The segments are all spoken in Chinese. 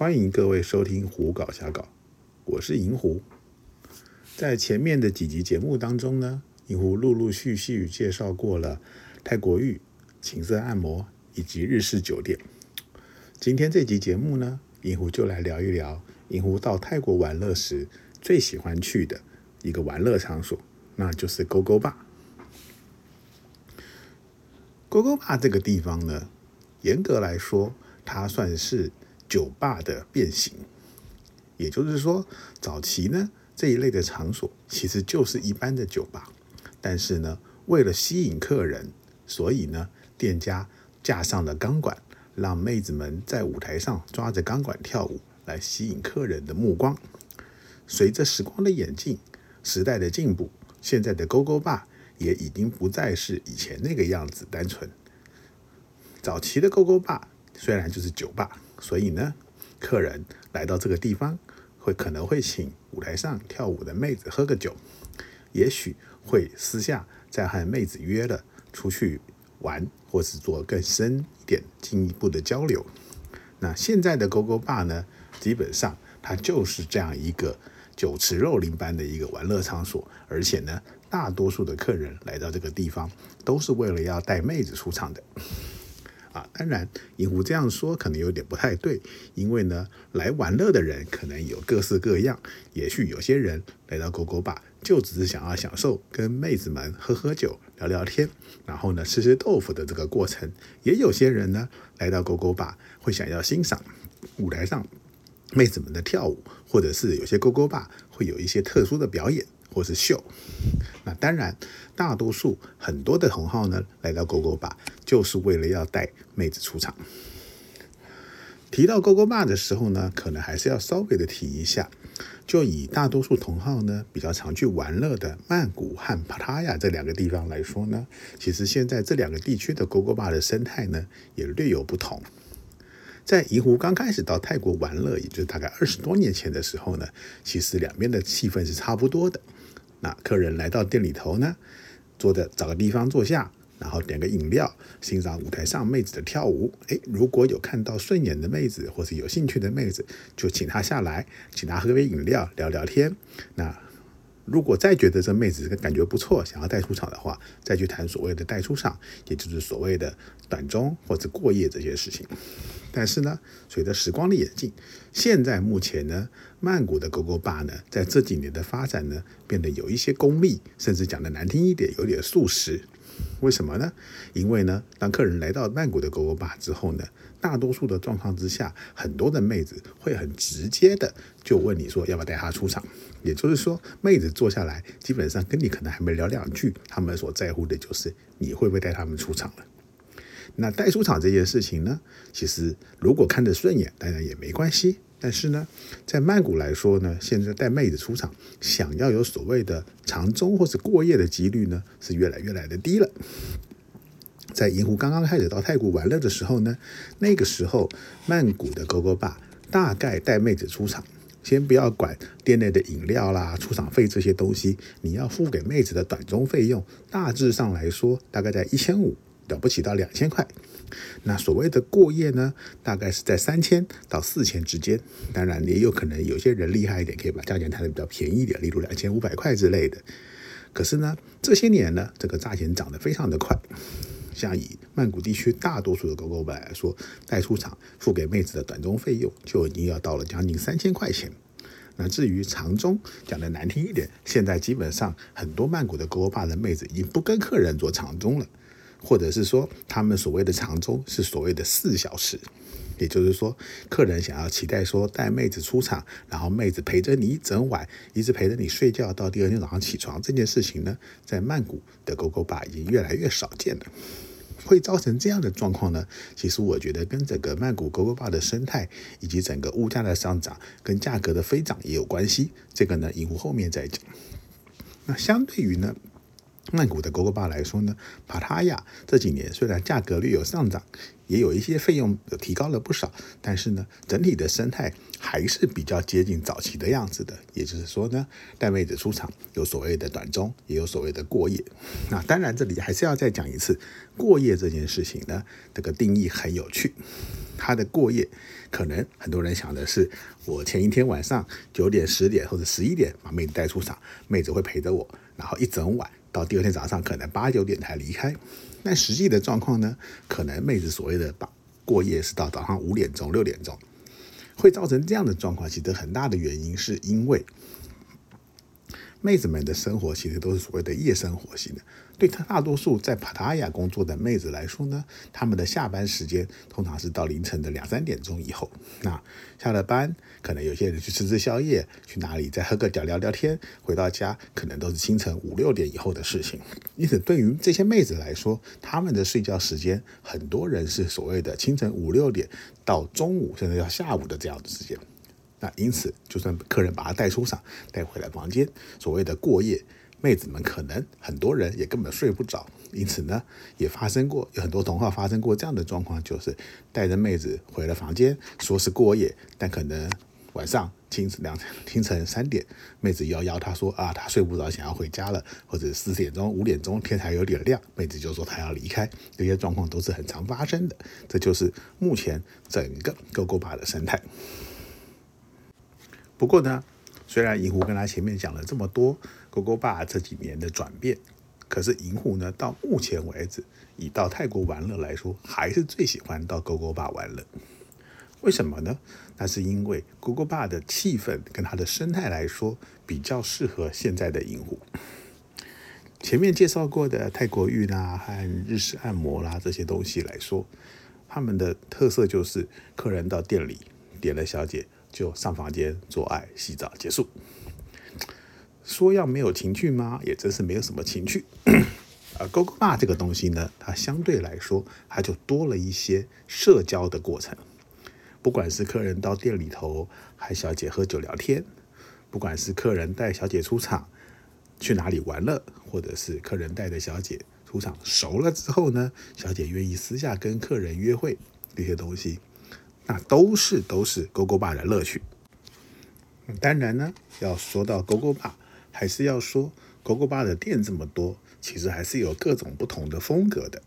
欢迎各位收听《胡搞瞎搞》，我是银狐。在前面的几集节目当中呢，银狐陆陆续续介绍过了泰国浴、情色按摩以及日式酒店。今天这集节目呢，银狐就来聊一聊银狐到泰国玩乐时最喜欢去的一个玩乐场所，那就是勾勾坝。勾勾坝这个地方呢，严格来说，它算是酒吧的变形。也就是说，早期呢这一类的场所其实就是一般的酒吧，但是呢，为了吸引客人，所以呢，店家架上了钢管，让妹子们在舞台上抓着钢管跳舞，来吸引客人的目光。随着时光的演进，时代的进步，现在的勾勾坝。也已经不再是以前那个样子单纯。早期的勾勾坝虽然就是酒吧，所以呢，客人来到这个地方会可能会请舞台上跳舞的妹子喝个酒，也许会私下再和妹子约了出去玩，或是做更深一点、进一步的交流。那现在的勾勾坝呢，基本上它就是这样一个酒池肉林般的一个玩乐场所，而且呢。大多数的客人来到这个地方，都是为了要带妹子出场的，啊，当然银狐这样说可能有点不太对，因为呢，来玩乐的人可能有各式各样，也许有些人来到勾勾吧，就只是想要享受跟妹子们喝喝酒、聊聊天，然后呢吃吃豆腐的这个过程，也有些人呢来到勾勾吧，会想要欣赏舞台上妹子们的跳舞，或者是有些勾勾吧会有一些特殊的表演。或是秀，那当然，大多数很多的同好呢，来到勾勾吧，就是为了要带妹子出场。提到勾勾吧的时候呢，可能还是要稍微的提一下，就以大多数同好呢比较常去玩乐的曼谷和帕塔亚这两个地方来说呢，其实现在这两个地区的勾勾吧的生态呢，也略有不同。在银湖刚开始到泰国玩乐，也就是大概二十多年前的时候呢，其实两边的气氛是差不多的。那客人来到店里头呢，坐着找个地方坐下，然后点个饮料，欣赏舞台上妹子的跳舞。哎，如果有看到顺眼的妹子或是有兴趣的妹子，就请她下来，请她喝杯饮料，聊聊天。那如果再觉得这妹子感觉不错，想要带出场的话，再去谈所谓的带出场，也就是所谓的短中或者过夜这些事情。但是呢，随着时光的演进，现在目前呢，曼谷的勾勾吧呢，在这几年的发展呢，变得有一些功利，甚至讲的难听一点，有点素食。为什么呢？因为呢，当客人来到曼谷的勾勾吧之后呢，大多数的状况之下，很多的妹子会很直接的就问你说要不要带她出场。也就是说，妹子坐下来，基本上跟你可能还没聊两句，他们所在乎的就是你会不会带他们出场了。那带出场这件事情呢，其实如果看得顺眼，当然也没关系。但是呢，在曼谷来说呢，现在带妹子出场，想要有所谓的长中或者过夜的几率呢，是越来越来的低了。在银湖刚刚开始到泰国玩乐的时候呢，那个时候曼谷的勾勾吧大概带妹子出场，先不要管店内的饮料啦、出场费这些东西，你要付给妹子的短中费用，大致上来说大概在一千五。了不起到两千块，那所谓的过夜呢，大概是在三千到四千之间。当然，也有可能有些人厉害一点，可以把价钱谈的比较便宜一点，例如两千五百块之类的。可是呢，这些年呢，这个价钱涨得非常的快。像以曼谷地区大多数的狗狗版来说，带出场付给妹子的短中费用就已经要到了将近三千块钱。那至于长中，讲的难听一点，现在基本上很多曼谷的狗狗吧的妹子已经不跟客人做长中了。或者是说，他们所谓的长中是所谓的四小时，也就是说，客人想要期待说带妹子出场，然后妹子陪着你一整晚，一直陪着你睡觉到第二天早上起床这件事情呢，在曼谷的狗狗吧已经越来越少见了。会造成这样的状况呢？其实我觉得跟整个曼谷狗狗吧的生态以及整个物价的上涨跟价格的飞涨也有关系。这个呢，以后后面再讲。那相对于呢？曼谷的 GoGo 吧来说呢，帕塔亚这几年虽然价格略有上涨，也有一些费用提高了不少，但是呢，整体的生态还是比较接近早期的样子的。也就是说呢，带妹子出场有所谓的短中，也有所谓的过夜。那当然，这里还是要再讲一次，过夜这件事情呢，这个定义很有趣。它的过夜，可能很多人想的是，我前一天晚上九点、十点或者十一点把妹子带出场，妹子会陪着我，然后一整晚。到第二天早上可能八九点才离开，但实际的状况呢，可能妹子所谓的把过夜是到早上五点钟、六点钟，会造成这样的状况。其实很大的原因是因为。妹子们的生活其实都是所谓的夜生活型的。对他大多数在帕塔亚工作的妹子来说呢，他们的下班时间通常是到凌晨的两三点钟以后。那下了班，可能有些人去吃吃宵夜，去哪里再喝个酒聊聊天，回到家可能都是清晨五六点以后的事情。因此，对于这些妹子来说，他们的睡觉时间，很多人是所谓的清晨五六点到中午，甚至到下午的这样的时间。那因此，就算客人把她带出场，带回来房间，所谓的过夜，妹子们可能很多人也根本睡不着。因此呢，也发生过有很多童话发生过这样的状况，就是带着妹子回了房间，说是过夜，但可能晚上清晨两清晨三点，妹子要邀他说啊，他睡不着，想要回家了，或者四点钟、五点钟天才有点亮，妹子就说她要离开。这些状况都是很常发生的。这就是目前整个勾勾吧的生态。不过呢，虽然银狐跟他前面讲了这么多勾勾爸这几年的转变，可是银狐呢，到目前为止，以到泰国玩乐来说，还是最喜欢到勾勾爸玩乐。为什么呢？那是因为勾勾爸的气氛跟它的生态来说，比较适合现在的银狐。前面介绍过的泰国浴啦和日式按摩啦这些东西来说，他们的特色就是客人到店里点了小姐。就上房间做爱、洗澡结束。说要没有情趣吗？也真是没有什么情趣。啊，勾勾吧这个东西呢，它相对来说，它就多了一些社交的过程。不管是客人到店里头和小姐喝酒聊天，不管是客人带小姐出场去哪里玩乐，或者是客人带着小姐出场熟了之后呢，小姐愿意私下跟客人约会这些东西。那都是都是勾勾爸的乐趣。当然呢，要说到勾勾爸，还是要说勾勾爸的店这么多，其实还是有各种不同的风格的。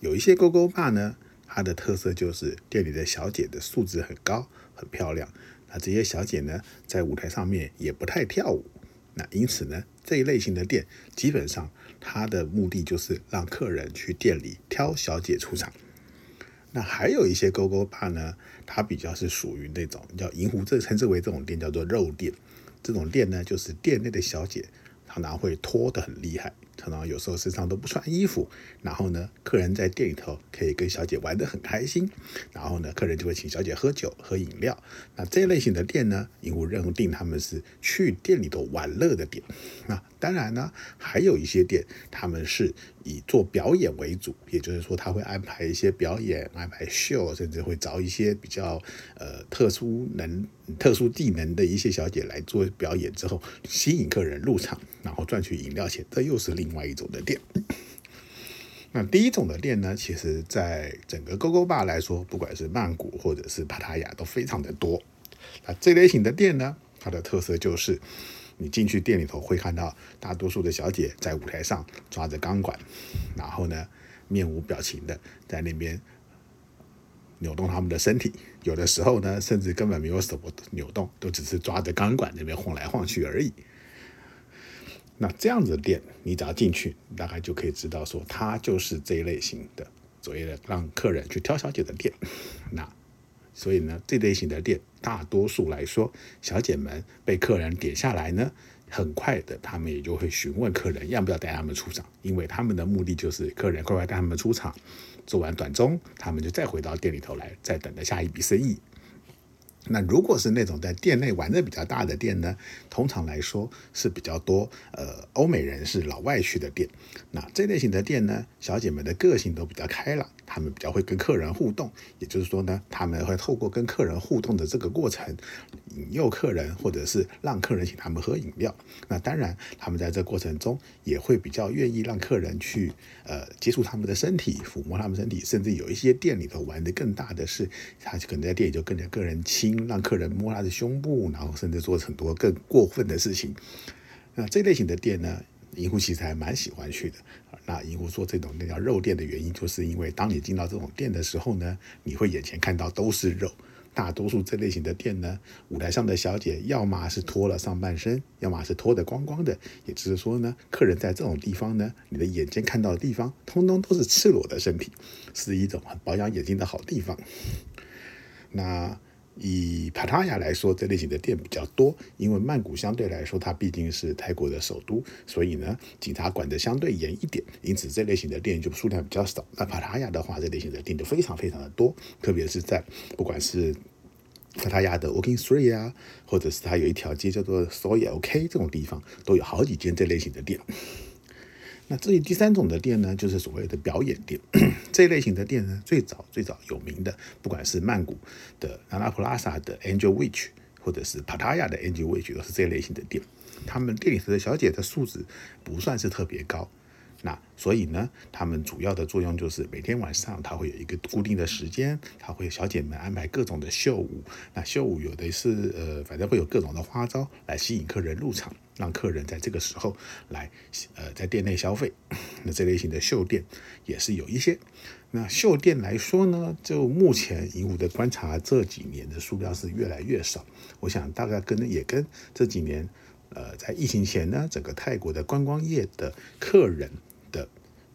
有一些勾勾爸呢，它的特色就是店里的小姐的素质很高，很漂亮。那这些小姐呢，在舞台上面也不太跳舞。那因此呢，这一类型的店，基本上它的目的就是让客人去店里挑小姐出场。那还有一些勾勾吧呢，它比较是属于那种叫银湖，这称之为这种店叫做肉店。这种店呢，就是店内的小姐常常会脱得很厉害。常常有时候身上都不穿衣服，然后呢，客人在店里头可以跟小姐玩得很开心，然后呢，客人就会请小姐喝酒喝饮料。那这类型的店呢，银狐认定他们是去店里头玩乐的店。那当然呢，还有一些店他们是以做表演为主，也就是说他会安排一些表演，安排秀，甚至会找一些比较呃特殊能、特殊技能的一些小姐来做表演之后，吸引客人入场，然后赚取饮料钱。这又是另。外一种的店，那第一种的店呢，其实在整个勾勾坝来说，不管是曼谷或者是帕塔亚都非常的多。那这类型的店呢，它的特色就是你进去店里头会看到大多数的小姐在舞台上抓着钢管，然后呢面无表情的在那边扭动他们的身体，有的时候呢甚至根本没有手扭动，都只是抓着钢管那边晃来晃去而已。那这样子的店，你只要进去，大概就可以知道说，它就是这一类型的所谓的让客人去挑小姐的店。那所以呢，这类型的店，大多数来说，小姐们被客人点下来呢，很快的，他们也就会询问客人要不要带他们出场，因为他们的目的就是客人快快带他们出场，做完短中，他们就再回到店里头来，再等着下一笔生意。那如果是那种在店内玩的比较大的店呢，通常来说是比较多呃欧美人是老外去的店。那这类型的店呢，小姐们的个性都比较开朗，他们比较会跟客人互动，也就是说呢，他们会透过跟客人互动的这个过程，引诱客人，或者是让客人请他们喝饮料。那当然，他们在这过程中也会比较愿意让客人去呃接触他们的身体，抚摸他们身体，甚至有一些店里头玩的更大的是，他可能在店里就跟着客人亲，让客人摸他的胸部，然后甚至做很多更过分的事情。那这类型的店呢？银狐其实还蛮喜欢去的。那银狐说这种那叫肉店的原因，就是因为当你进到这种店的时候呢，你会眼前看到都是肉。大多数这类型的店呢，舞台上的小姐要么是脱了上半身，要么是脱得光光的。也就是说呢，客人在这种地方呢，你的眼睛看到的地方，通通都是赤裸的身体，是一种很保养眼睛的好地方。那。以帕塔亚来说，这类型的店比较多，因为曼谷相对来说它毕竟是泰国的首都，所以呢，警察管的相对严一点，因此这类型的店就数量比较少。那帕塔亚的话，这类型的店就非常非常的多，特别是在不管是帕塔亚的 Walking Street 啊，或者是它有一条街叫做 Soy OK 这种地方，都有好几间这类型的店。那至于第三种的店呢，就是所谓的表演店。这一类型的店呢，最早最早有名的，不管是曼谷的 Nana Plaza 的 Angel Witch，或者是 Pattaya 的 Angel Witch，都是这一类型的店。他们店里头的小姐的素质不算是特别高。那所以呢，他们主要的作用就是每天晚上，他会有一个固定的时间，他会小姐们安排各种的秀舞。那秀舞有的是呃，反正会有各种的花招来吸引客人入场，让客人在这个时候来呃在店内消费。那这类型的秀店也是有一些。那秀店来说呢，就目前银湖的观察，这几年的数量是越来越少。我想大概跟也跟这几年呃在疫情前呢，整个泰国的观光业的客人。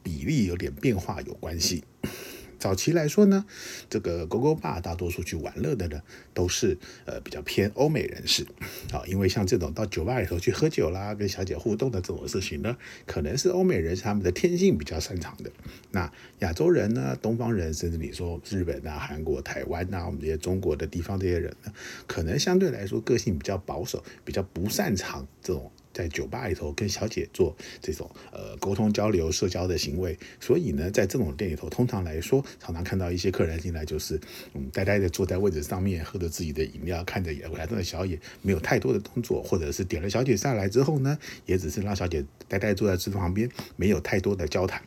比例有点变化有关系。早期来说呢，这个狗狗吧大多数去玩乐的呢，都是呃比较偏欧美人士啊，因为像这种到酒吧里头去喝酒啦，跟小姐互动的这种事情呢，可能是欧美人他们的天性比较擅长的。那亚洲人呢，东方人，甚至你说日本啊、韩国、台湾呐，我们这些中国的地方这些人呢，可能相对来说个性比较保守，比较不擅长这种。在酒吧里头跟小姐做这种呃沟通交流、社交的行为，所以呢，在这种店里头，通常来说，常常看到一些客人进来就是嗯呆呆的坐在位置上面，喝着自己的饮料，看着来的小姐，没有太多的动作，或者是点了小姐上来之后呢，也只是让小姐呆呆坐在桌子旁边，没有太多的交谈。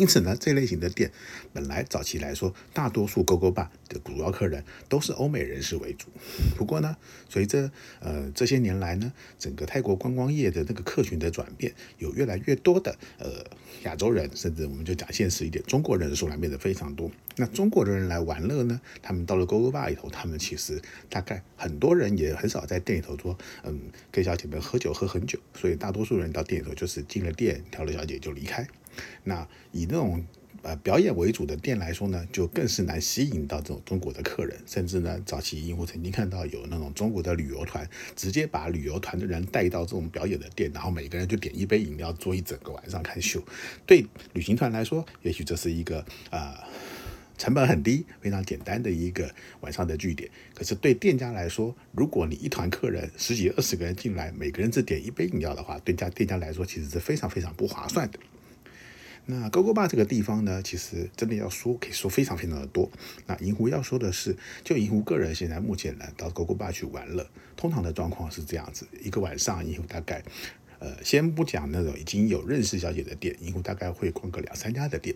因此呢，这类型的店本来早期来说，大多数勾勾吧的主要客人都是欧美人士为主。不过呢，随着呃这些年来呢，整个泰国观光业的那个客群的转变，有越来越多的呃亚洲人，甚至我们就讲现实一点，中国人数量变得非常多。那中国的人来玩乐呢，他们到了勾勾吧里头，他们其实大概很多人也很少在店里头说，嗯，跟小姐们喝酒喝很久。所以大多数人到店里头就是进了店，挑了小姐就离开。那以那种呃表演为主的店来说呢，就更是难吸引到这种中国的客人。甚至呢，早期银狐曾经看到有那种中国的旅游团，直接把旅游团的人带到这种表演的店，然后每个人就点一杯饮料，坐一整个晚上看秀。对旅行团来说，也许这是一个啊成本很低、非常简单的一个晚上的据点。可是对店家来说，如果你一团客人十几二十个人进来，每个人只点一杯饮料的话，对家店家来说其实是非常非常不划算的。那勾勾坝这个地方呢，其实真的要说，可以说非常非常的多。那银狐要说的是，就银狐个人现在目前呢到勾勾坝去玩了，通常的状况是这样子：一个晚上，银狐大概，呃，先不讲那种已经有认识小姐的店，银狐大概会逛个两三家的店。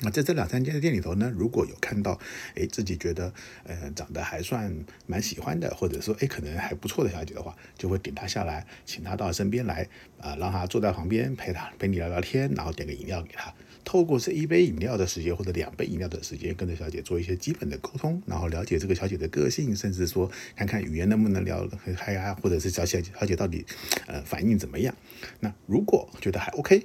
那在这两三间的店里头呢，如果有看到，哎，自己觉得，呃，长得还算蛮喜欢的，或者说，哎，可能还不错的小姐的话，就会点她下来，请她到身边来，啊，让她坐在旁边陪她陪你聊聊天，然后点个饮料给她。透过这一杯饮料的时间或者两杯饮料的时间，跟着小姐做一些基本的沟通，然后了解这个小姐的个性，甚至说看看语言能不能聊嗨呀，或者是小姐小姐到底，呃，反应怎么样？那如果觉得还 OK。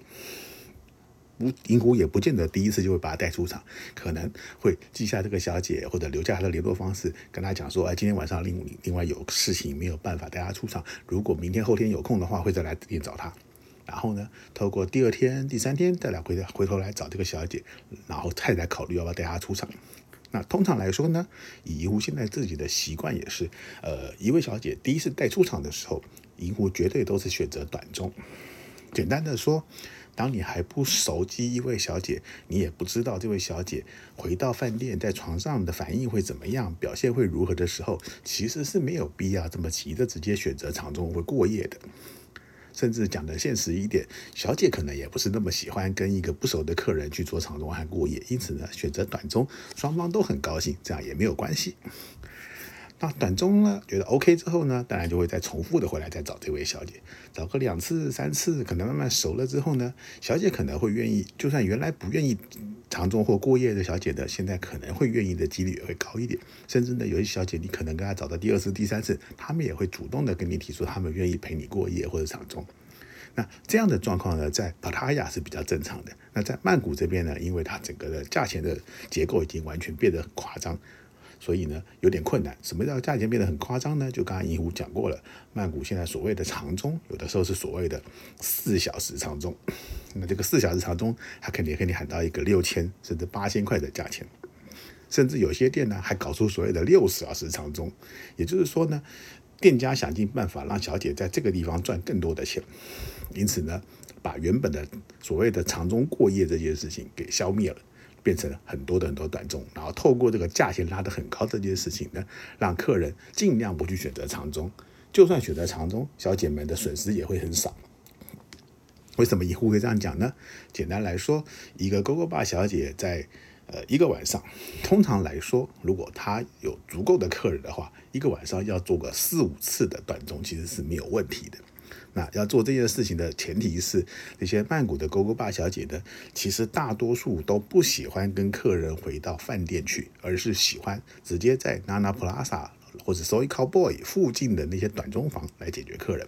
银狐也不见得第一次就会把他带出场，可能会记下这个小姐或者留下她的联络方式，跟他讲说，哎，今天晚上另另外有事情没有办法带她出场，如果明天后天有空的话，会再来找她。然后呢，透过第二天、第三天再来回回头来找这个小姐，然后再来考虑要不要带她出场。那通常来说呢，以银狐现在自己的习惯也是，呃，一位小姐第一次带出场的时候，银狐绝对都是选择短中。简单的说。当你还不熟悉一位小姐，你也不知道这位小姐回到饭店在床上的反应会怎么样，表现会如何的时候，其实是没有必要这么急的直接选择长中或过夜的。甚至讲的现实一点，小姐可能也不是那么喜欢跟一个不熟的客人去做长中和过夜，因此呢，选择短中，双方都很高兴，这样也没有关系。那短中呢，觉得 OK 之后呢，当然就会再重复的回来再找这位小姐，找个两次三次，可能慢慢熟了之后呢，小姐可能会愿意，就算原来不愿意长中或过夜的小姐的，现在可能会愿意的几率也会高一点。甚至呢，有些小姐你可能跟她找到第二次、第三次，她们也会主动的跟你提出，她们愿意陪你过夜或者长中。那这样的状况呢，在帕塔亚是比较正常的。那在曼谷这边呢，因为它整个的价钱的结构已经完全变得很夸张。所以呢，有点困难。什么叫价钱变得很夸张呢？就刚刚银狐讲过了，曼谷现在所谓的长中，有的时候是所谓的四小时长中。那这个四小时长中，它肯定给你喊到一个六千甚至八千块的价钱，甚至有些店呢还搞出所谓的六十小时长中。也就是说呢，店家想尽办法让小姐在这个地方赚更多的钱，因此呢，把原本的所谓的长中过夜这件事情给消灭了。变成很多的很多短中，然后透过这个价钱拉得很高这件事情呢，让客人尽量不去选择长中，就算选择长中，小姐们的损失也会很少。为什么一户会这样讲呢？简单来说，一个勾勾爸小姐在呃一个晚上，通常来说，如果她有足够的客人的话，一个晚上要做个四五次的短中，其实是没有问题的。那要做这件事情的前提是，那些曼谷的勾勾爸小姐呢，其实大多数都不喜欢跟客人回到饭店去，而是喜欢直接在 Nana Plaza 或者 Soy Cowboy 附近的那些短中房来解决客人。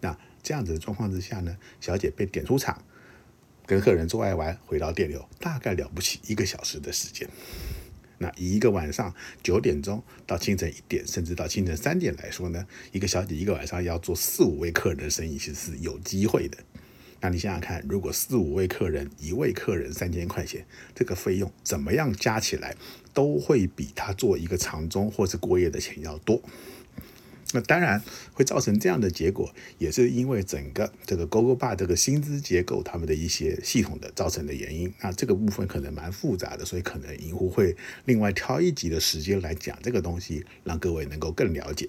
那这样子的状况之下呢，小姐被点出场，跟客人做爱完回到店里，大概了不起一个小时的时间。那一个晚上九点钟到清晨一点，甚至到清晨三点来说呢，一个小姐一个晚上要做四五位客人的生意，其实是有机会的。那你想想看，如果四五位客人，一位客人三千块钱，这个费用怎么样加起来，都会比他做一个长钟或是过夜的钱要多。那当然会造成这样的结果，也是因为整个这个 GoGo Bar 这个薪资结构，他们的一些系统的造成的原因。那这个部分可能蛮复杂的，所以可能银狐会另外挑一集的时间来讲这个东西，让各位能够更了解。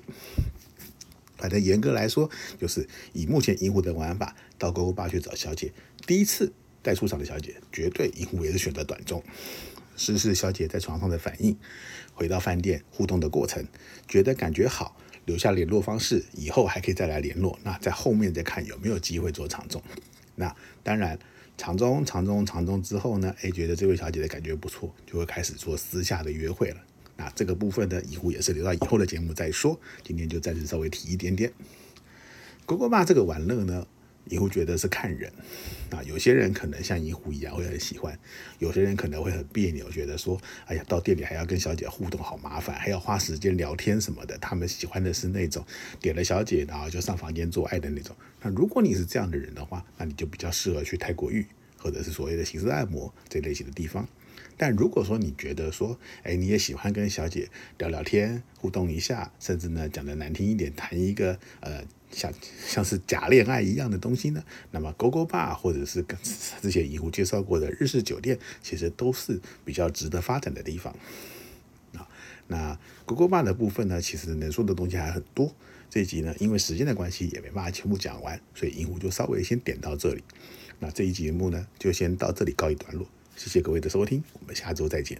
反正严格来说，就是以目前银狐的玩法，到 GoGo Bar 去找小姐，第一次带出场的小姐，绝对银狐也是选择短中，试试小姐在床上的反应，回到饭店互动的过程，觉得感觉好。留下联络方式，以后还可以再来联络。那在后面再看有没有机会做长中。那当然，长中、长中、长中之后呢？哎，觉得这位小姐的感觉不错，就会开始做私下的约会了。那这个部分呢，以后也是留到以后的节目再说。今天就暂时稍微提一点点。勾勾爸这个玩乐呢？你会觉得是看人啊，有些人可能像银狐一样会很喜欢，有些人可能会很别扭，觉得说，哎呀，到店里还要跟小姐互动，好麻烦，还要花时间聊天什么的。他们喜欢的是那种点了小姐，然后就上房间做爱的那种。那如果你是这样的人的话，那你就比较适合去泰国浴，或者是所谓的形式按摩这类型的地方。但如果说你觉得说，哎，你也喜欢跟小姐聊聊天、互动一下，甚至呢讲的难听一点，谈一个呃。像像是假恋爱一样的东西呢，那么勾勾吧，或者是跟之前银狐介绍过的日式酒店，其实都是比较值得发展的地方啊。那勾勾吧的部分呢，其实能说的东西还很多。这集呢，因为时间的关系，也没办法全部讲完，所以银狐就稍微先点到这里。那这一节目呢，就先到这里告一段落。谢谢各位的收听，我们下周再见。